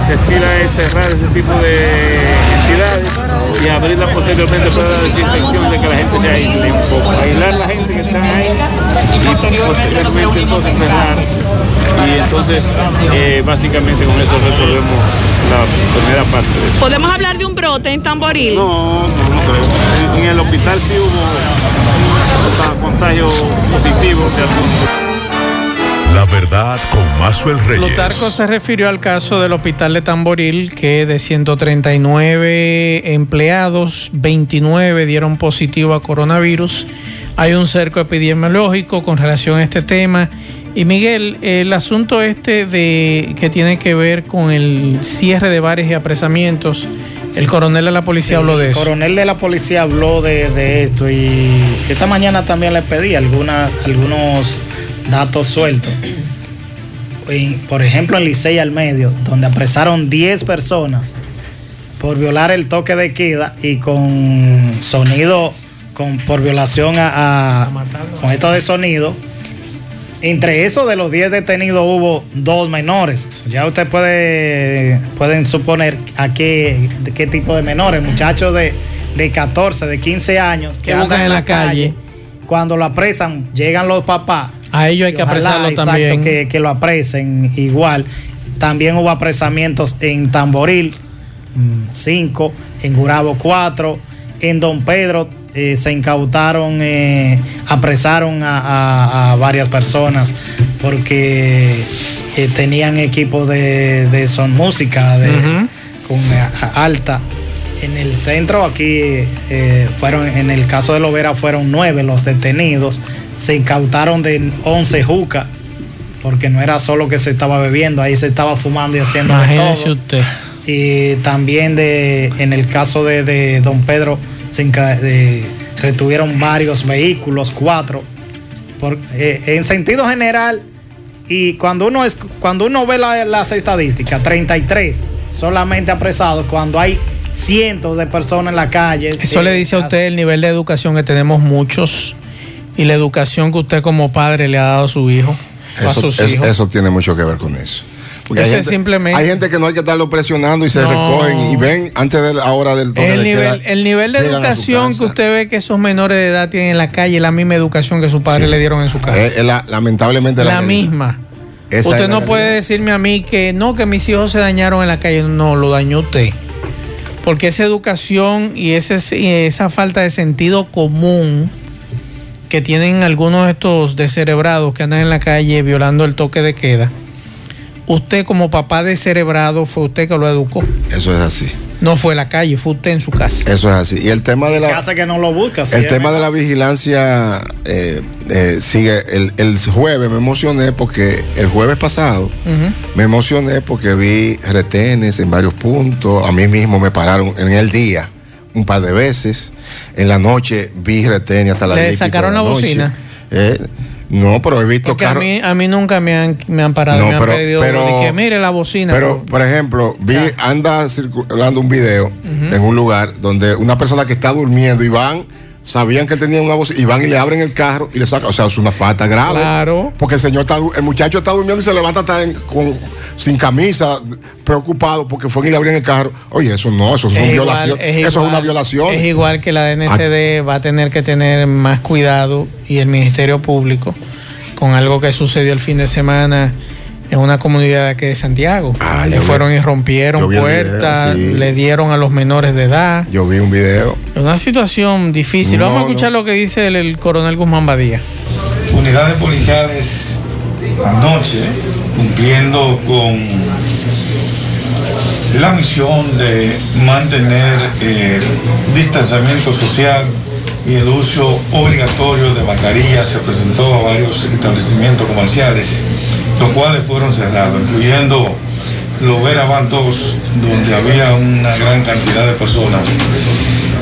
se estila es cerrar ese tipo de entidades y abrirla posteriormente para la desinfección de que la gente se aísle un poco, aislar la gente que está ahí y posteriormente entonces cerrar y entonces eh, básicamente con eso resolvemos la primera parte. ¿Podemos hablar de un brote en Tamboril? No, no, no creo. En, en el hospital sí hubo contagio positivo de algún La verdad con Maxwell Reyes. Plutarco se refirió al caso del hospital de Tamboril, que de 139 empleados, 29 dieron positivo a coronavirus. Hay un cerco epidemiológico con relación a este tema. Y Miguel, el asunto este de que tiene que ver con el cierre de bares y apresamientos, el coronel de la policía habló de El eso. coronel de la policía habló de, de esto y esta mañana también le pedí alguna- algunos datos sueltos. Por ejemplo, en Licey al medio, donde apresaron 10 personas por violar el toque de queda y con sonido, con, por violación a, a- con esto de sonido. Entre esos de los 10 detenidos hubo dos menores. Ya usted puede pueden suponer a qué, de qué tipo de menores, muchachos de, de 14, de 15 años Que buscan en la calle. Cuando lo apresan, llegan los papás. A ellos hay que Ojalá, apresarlo exacto, también. Que, que lo apresen igual. También hubo apresamientos en Tamboril, 5, en Gurabo 4, en Don Pedro eh, se incautaron, eh, apresaron a, a- a varias personas porque eh, tenían equipos de, de son música de, con a- alta. En el centro aquí fueron, en el caso de Lovera fueron nueve los detenidos. Se incautaron de 11 jucas, porque no era solo que se estaba bebiendo, ahí se estaba fumando y haciendo Imagínese todo. usted. Y también de, en el caso de, de Don Pedro, se inca- de- retuvieron varios vehículos, cuatro. Por- eh, en sentido general, y cuando uno, es, cuando uno ve la- las estadísticas, 33 solamente apresados cuando hay cientos de personas en la calle. Eso le Eh, dice a usted el nivel de educación que tenemos muchos y la educación que usted como padre le ha dado a su hijo a sus es- hijos. eso tiene mucho que ver con eso. Porque hay gente, simplemente- hay gente que no hay que estarlo presionando y se No. recogen y ven antes de la hora del toque El de nivel, queda, el nivel de su educación que usted ve que esos menores de edad tienen en la calle es la misma educación que sus padres le dieron en su casa. Es- es la- lamentablemente la misma. Esa usted no puede decirme a mí que no, que mis hijos se dañaron en la calle. No, lo dañó usted. Porque esa educación y ese, y esa falta de sentido común que tienen algunos de estos descerebrados que andan en la calle violando el toque de queda, usted como papá descerebrado fue usted que lo educó. Eso es así. No fue la calle, fue usted en su casa. Eso es así. Y el tema de la. Casa que no lo busca. El sí, tema de la vigilancia eh, eh, sigue. El, el jueves me emocioné porque el jueves pasado me emocioné porque vi retenes en varios puntos. A mí mismo me pararon en el día un par de veces. En la noche vi retenes hasta las ¿Le 10 y pico sacaron la bocina? Eh, no, pero he visto carros. mí, a mí nunca me han, me han parado, No, me han pero- pedido pero- de que mire la bocina. Pero, por ejemplo, vi, anda circulando un video en un lugar donde una persona que está durmiendo y van, sabían que tenía una voz y van y le abren el carro y le sacan. O sea, es una falta grave. Claro. Porque el señor está, el muchacho está durmiendo y se levanta en- con, sin camisa, preocupado porque fue y le abrieron el carro. Oye, eso no, eso es, Es una igual, violación. es eso es una violación. Es igual que la DNCD va a tener que tener más cuidado y el Ministerio Público con algo que sucedió el fin de semana en una comunidad de aquí de Santiago. Ah, Le yo vi- fueron y rompieron video, puertas, sí. le dieron a los menores de edad. Yo vi un video. Una situación difícil. No, Vamos a escuchar lo que dice el, el coronel Guzmán Badía. unidades policiales anoche cumpliendo con la misión de mantener el distanciamiento social y el uso obligatorio de mascarillas se presentó a varios establecimientos comerciales, los cuales fueron cerrados, incluyendo Lovera Van 2, donde había una gran cantidad de personas,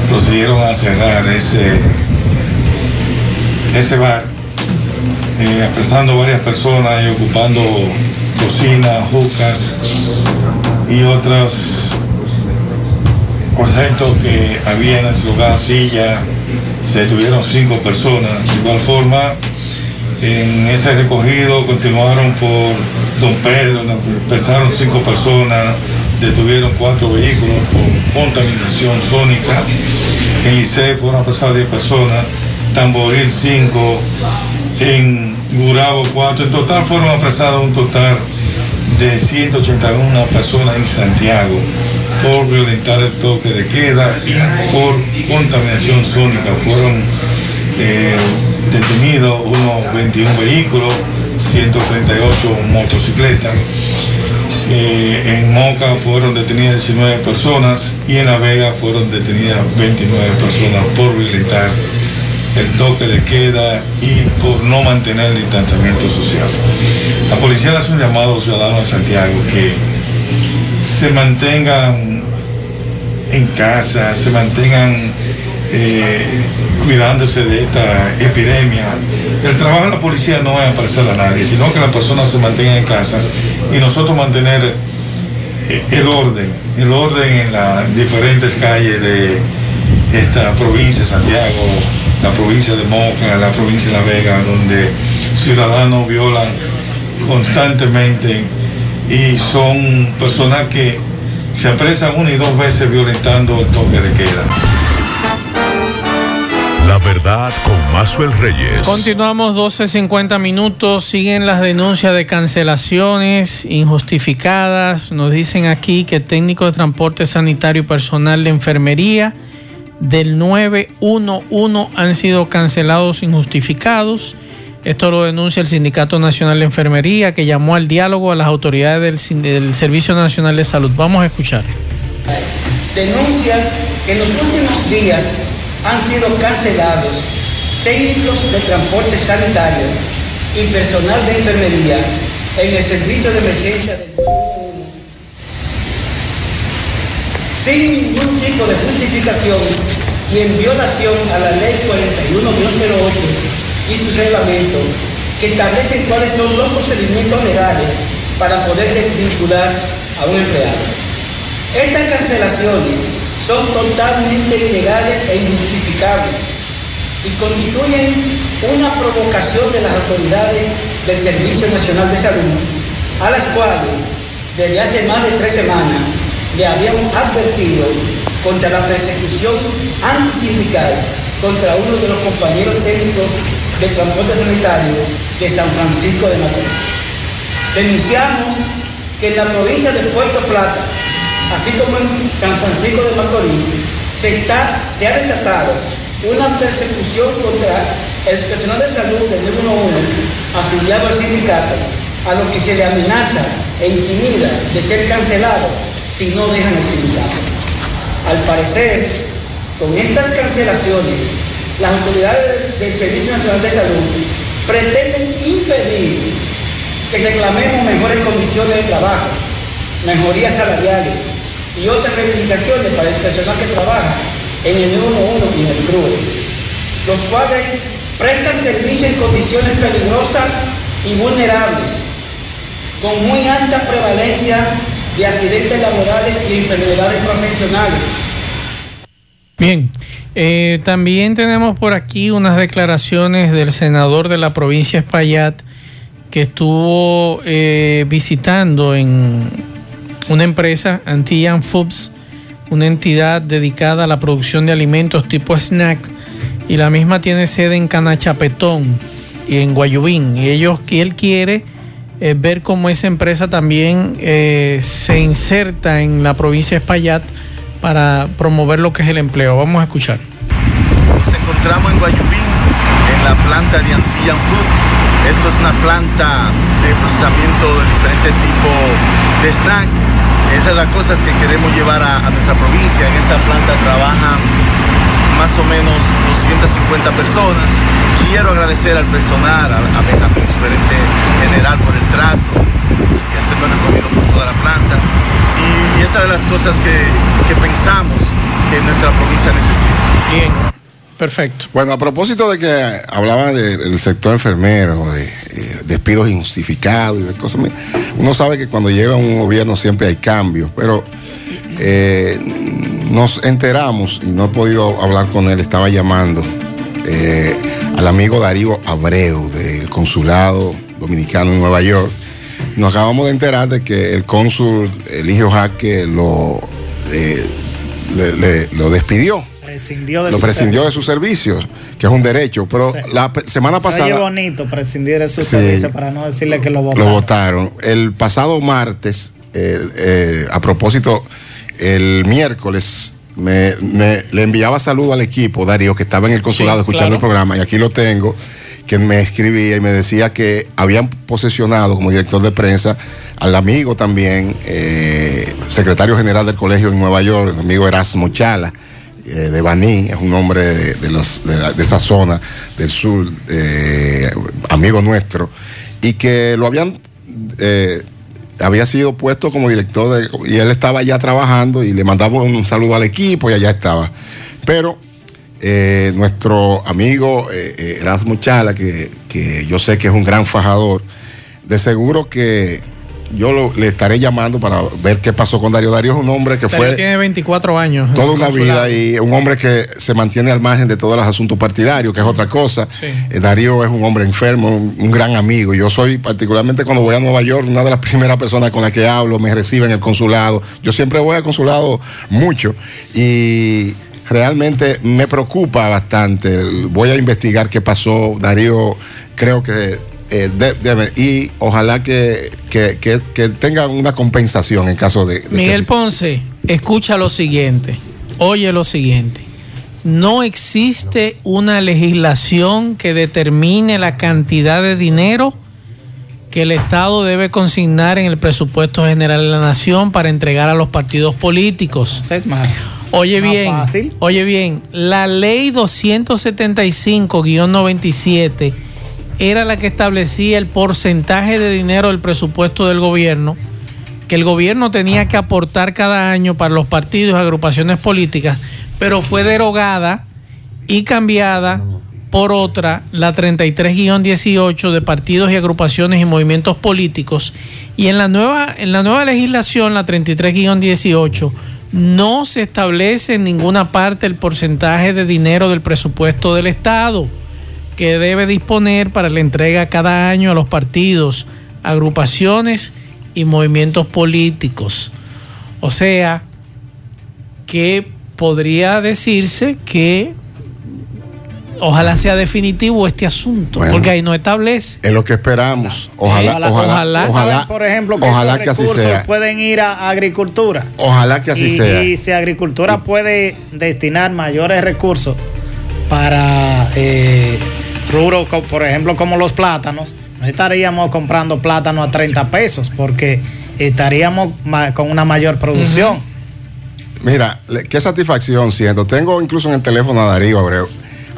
procedieron a cerrar ese, ese bar eh, apresando varias personas y ocupando cocinas, jucas y otros objetos que había en ese lugar, silla, se detuvieron cinco personas. De igual forma, en ese recorrido continuaron por Don Pedro, empezaron cinco personas, detuvieron cuatro vehículos por contaminación sónica. En Licey fueron apresadas 10 personas, Tamboril 5, en Gurabo 4. En total fueron apresados un total de 181 personas en Santiago por violentar el toque de queda y por contaminación sónica. Fueron eh, detenidos unos 21 vehículos, 138 motocicletas. Eh, en Moca fueron detenidas 19 personas y en La Vega fueron detenidas 29 personas por violentar el toque de queda y por no mantener el distanciamiento social. La policía le hace un llamado a los ciudadanos de Santiago que se mantengan en casa, se mantengan eh, cuidándose de esta epidemia. El trabajo de la policía no es aparecer a nadie, sino que las personas se mantengan en casa y nosotros mantener eh, el orden, el orden en las diferentes calles de esta provincia Santiago, la provincia de Moca, la provincia de La Vega, donde ciudadanos violan constantemente y son personas que se apresan una y dos veces violentando el toque de queda. La verdad con Mazuel Reyes. Continuamos 12.50 minutos. Siguen las denuncias de cancelaciones injustificadas. Nos dicen aquí que técnicos de transporte sanitario y personal de enfermería del 911 han sido cancelados injustificados. Esto lo denuncia el Sindicato Nacional de Enfermería que llamó al diálogo a las autoridades del Servicio Nacional de Salud. Vamos a escuchar. denuncian que en los últimos días han sido cancelados técnicos de transporte sanitario y personal de enfermería en el servicio de emergencia del 911 sin ningún tipo de justificación y en violación a la ley 41-08 y su reglamento que establecen cuáles son los procedimientos legales para poder desvincular a un empleado. Estas cancelaciones son totalmente ilegales e injustificables y constituyen una provocación de las autoridades del Servicio Nacional de Salud, a las cuales desde hace más de tres semanas le habíamos advertido contra la persecución antisindical contra uno de los compañeros técnicos del transporte sanitario de San Francisco de Macorís. Denunciamos que en la provincia de Puerto Plata, así como en San Francisco de Macorís, se, está, se ha desatado una persecución contra el personal de salud del 111 afiliado al sindicato, a lo que se le amenaza e intimida de ser cancelado si no dejan el sindicato. Al parecer, con estas cancelaciones, las autoridades del Servicio Nacional de Salud pretenden impedir que reclamemos mejores condiciones de trabajo, mejorías salariales y otras reivindicaciones para el personal que trabaja en el 111 y en el CRUE, los cuales prestan servicio en condiciones peligrosas y vulnerables, con muy alta prevalencia de accidentes laborales y enfermedades profesionales. Bien, eh, también tenemos por aquí unas declaraciones del senador de la provincia de Espaillat que estuvo eh, visitando en una empresa, Antillan Foods, una entidad dedicada a la producción de alimentos tipo snacks, y la misma tiene sede en Canachapetón y en Guayubín. Y ellos, y él quiere eh, ver cómo esa empresa también eh, se inserta en la provincia de Espaillat para promover lo que es el empleo. Vamos a escuchar. Nos encontramos en Guayubín, en la planta de Antillan Food. Esto es una planta de procesamiento de diferentes tipos de snack. Esas son las cosas que queremos llevar a, a nuestra provincia. En esta planta trabajan más o menos 250 personas. Quiero agradecer al personal, a, a Benjamín, su gerente general, por el trato y haciendo recorrido por toda la planta. Y, y esta es de las cosas que, que pensamos que nuestra provincia necesita. Bien, perfecto. Bueno, a propósito de que hablaba de- del sector enfermero, de eh, despidos injustificados y de cosas, uno sabe que cuando llega un gobierno siempre hay cambios, pero eh, nos enteramos, y no he podido hablar con él, estaba llamando eh, al amigo Darío Abreu del consulado dominicano en Nueva York. Nos acabamos de enterar de que el cónsul Eligio Jaque lo despidió Prescindió de lo su prescindió de sus servicios, que es un derecho, pero Sí. la semana oye pasada bonito prescindir de su Sí. servicio para no decirle que lo lo votaron. votaron. El pasado martes, eh, eh, a propósito, el miércoles me, me- le enviaba saludo al equipo, Darío, que estaba en el consulado Sí, escuchando claro. el programa, y aquí lo tengo, que me escribía y me decía que habían posesionado como director de prensa al amigo también, eh, secretario general del colegio en Nueva York, el amigo Erasmo Chala, eh, de Baní, es un hombre de, de esa zona del sur, eh, amigo nuestro, y que lo habían, eh, había sido puesto como director y él estaba ya trabajando y le mandaba un saludo al equipo y allá estaba. Pero nuestro amigo Erasmo Chala, que, que yo sé que es un gran fajador, de seguro que yo lo- le estaré llamando para ver qué pasó con Darío. Darío es un hombre que Darío fue tiene 24 años. toda una consulado. vida y un hombre que se mantiene al margen de todos los asuntos partidarios, que es otra cosa. Sí. Eh, Darío es un hombre enfermo, un, un gran amigo. Yo soy, particularmente cuando voy a Nueva York, una de las primeras personas con las que hablo, me recibe en el consulado. Yo siempre voy al consulado mucho y realmente me preocupa bastante. Voy a investigar qué pasó. Darío, creo que eh, de- y ojalá que, que, que- que tenga una compensación en caso de... de que- Miguel Ponce, escucha lo siguiente, oye lo siguiente. No existe una legislación que determine la cantidad de dinero que el Estado debe consignar en el presupuesto general de la nación para entregar a los partidos políticos. Es más, Oye más bien, fácil. oye bien, la ley 275-97 era la que establecía el porcentaje de dinero del presupuesto del gobierno que el gobierno tenía que aportar cada año para los partidos y agrupaciones políticas, pero fue derogada y cambiada por otra, la 33-18 de partidos y agrupaciones y movimientos políticos. Y en la nueva, en la nueva legislación, la 33-18, no se establece en ninguna parte el porcentaje de dinero del presupuesto del Estado que debe disponer para la entrega cada año a los partidos, agrupaciones y movimientos políticos. O sea, que podría decirse que ojalá sea definitivo este asunto, Bueno. porque ahí no establece. Es lo que esperamos. Ojalá, Ojalá, ojalá, ojalá. ojalá, ¿Saben, por ejemplo, que ojalá que así recursos sea. pueden ir a agricultura. Ojalá que así y, sea. Y si agricultura puede destinar mayores recursos para eh, rubros, por ejemplo, como los plátanos, no estaríamos comprando plátano a 30 pesos porque estaríamos con una mayor producción. Mira, qué satisfacción siento. Tengo incluso en el teléfono a Darío Abreu.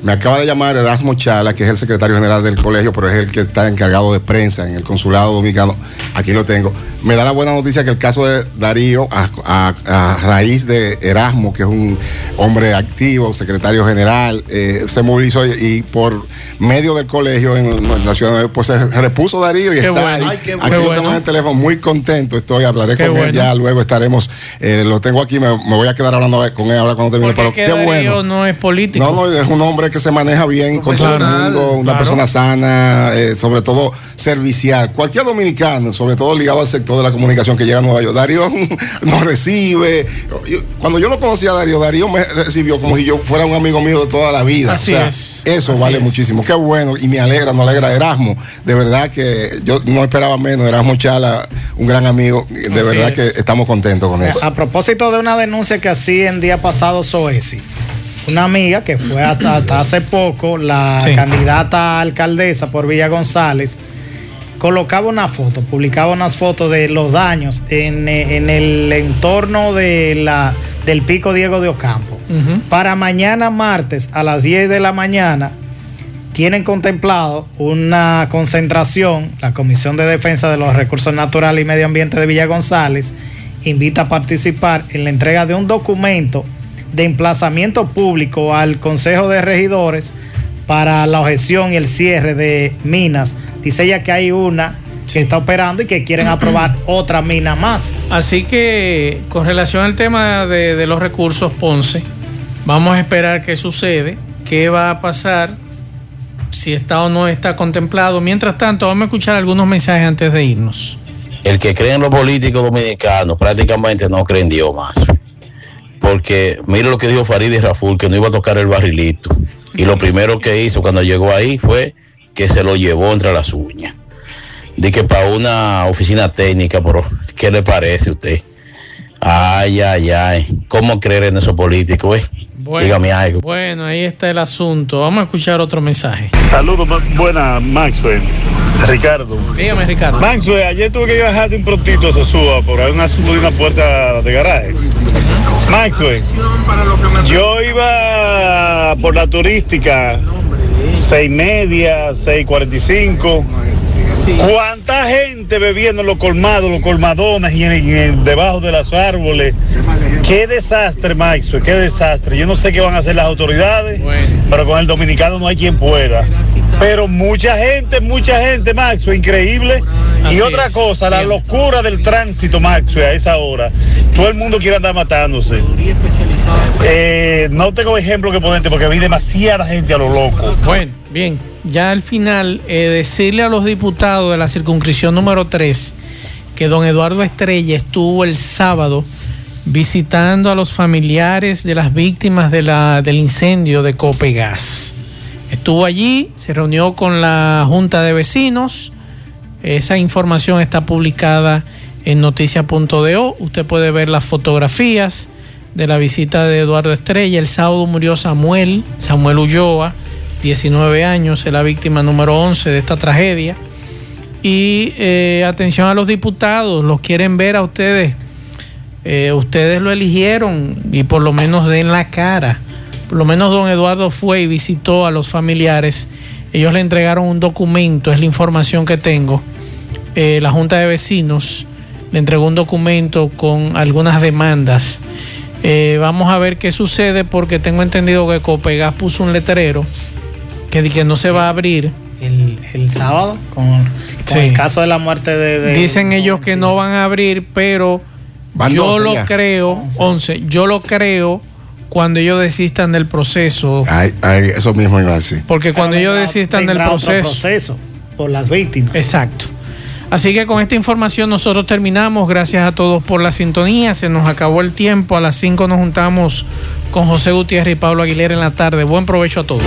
Me acaba de llamar Erasmo Chala, que es el secretario general del colegio, pero es el que está encargado de prensa en el consulado dominicano. Aquí lo tengo. Me da la buena noticia que el caso de Darío, a, raíz de Erasmo, que es un hombre activo, secretario general, eh, se movilizó y por medio del colegio en, la ciudad pues se repuso Darío y Qué está bueno. ahí. Ay, qué Aquí bueno. lo tengo en el teléfono, muy contento estoy, hablaré Qué con él ya, luego estaremos, eh, lo tengo aquí, me, me voy a quedar hablando con él ahora cuando termine, Porque pero qué Darío bueno. no es político. No, no, es un hombre que se maneja bien con todo el mundo, una claro. persona sana, eh, sobre todo servicial. Cualquier dominicano, sobre todo ligado al sector de la comunicación que llega a Nueva York. Darío nos recibe. Cuando yo lo conocía a Darío, Darío me recibió como si yo fuera un amigo mío de toda la vida. Así o sea, es, eso así vale es. muchísimo. Qué bueno, y me alegra, nos alegra Erasmo. De verdad que yo no esperaba menos. Erasmo Chala, un gran amigo. De Así verdad es. que estamos contentos con eso. A propósito de una denuncia que hacía en día pasado Soesi, una amiga que fue hasta, hasta hace poco la Sí. candidata a alcaldesa por Villa González, colocaba una foto, publicaba unas fotos de los daños en, eh, en el entorno de la, del pico Diego de Ocampo. Para mañana martes a las 10 de la mañana tienen contemplado una concentración, la Comisión de Defensa de los Recursos Naturales y Medio Ambiente de Villa González invita a participar en la entrega de un documento de emplazamiento público al Consejo de Regidores para la objeción y el cierre de minas. Dice ella que hay una que está operando y que quieren aprobar otra mina más. Así que con relación al tema de, de los recursos Ponce, vamos a esperar qué sucede, qué va a pasar, si está o no está contemplado. Mientras tanto, vamos a escuchar algunos mensajes antes de irnos. el que cree en los políticos dominicanos prácticamente no cree en Dios más. Porque mire lo que dijo Farid y Raful, que no iba a tocar el barrilito. Y lo primero que hizo cuando llegó ahí fue que se lo llevó entre las uñas. De que para una oficina técnica, pero ¿qué le parece a usted? Ay, ay, ay. ¿Cómo creer en esos políticos, eh? Dígame algo. Bueno, ahí está el asunto. Vamos a escuchar otro mensaje. Saludos, ma- buena Maxwell. Ricardo. Dígame, Ricardo. Maxwell, ayer tuve que bajar de un prontito a Sosúa por un asunto de una puerta de garaje. Maxwell, yo iba por la turística, seis media, seis cuarenta y cinco. ¿Cuánta gente bebiendo en los colmados, los colmadones y en- en- debajo de los árboles? Qué desastre, Maxwell, qué desastre. Yo no sé qué van a hacer las autoridades, pero con el dominicano no hay quien pueda. Pero mucha gente, mucha gente, Maxwell, increíble. Así y otra es. cosa, la locura del tránsito, Maxwell, a esa hora. Todo el mundo quiere andar matándose. Eh, no tengo ejemplo que ponerte porque vi demasiada gente a lo loco. Bueno, bien, ya al final, eh, decirle a los diputados de la circunscripción número 3 que don Eduardo Estrella estuvo el sábado visitando a los familiares de las víctimas de la, del incendio de Copegas. Estuvo allí, se reunió con la Junta de Vecinos. Esa información está publicada en noticia.do. Usted puede ver las fotografías de la visita de Eduardo Estrella. El sábado murió Samuel, Samuel Ulloa, 19 años, es la víctima número 11 de esta tragedia. Y eh, atención a los diputados, los quieren ver a ustedes. Eh, ustedes lo eligieron y por lo menos den la cara. Por lo menos don Eduardo fue y visitó a los familiares. Ellos le entregaron un documento, es la información que tengo. Eh, la Junta de Vecinos le entregó un documento con algunas demandas. Eh, vamos a ver qué sucede porque tengo entendido que Copegas puso un letrero que, di que no se va a abrir. El, el sábado, con, con Sí. el caso de la muerte de... de- Dicen ellos que no van a abrir, pero Van yo 12 lo creo, 11, yo lo creo cuando ellos desistan del proceso. Ay, ay, eso mismo iba a decir. Porque cuando ellos desistan del proceso. proceso por las víctimas. Exacto. Así que con esta información nosotros terminamos. Gracias a todos por la sintonía. Se nos acabó el tiempo. A las 5 nos juntamos con José Gutiérrez y Pablo Aguilera en la tarde. Buen provecho a todos.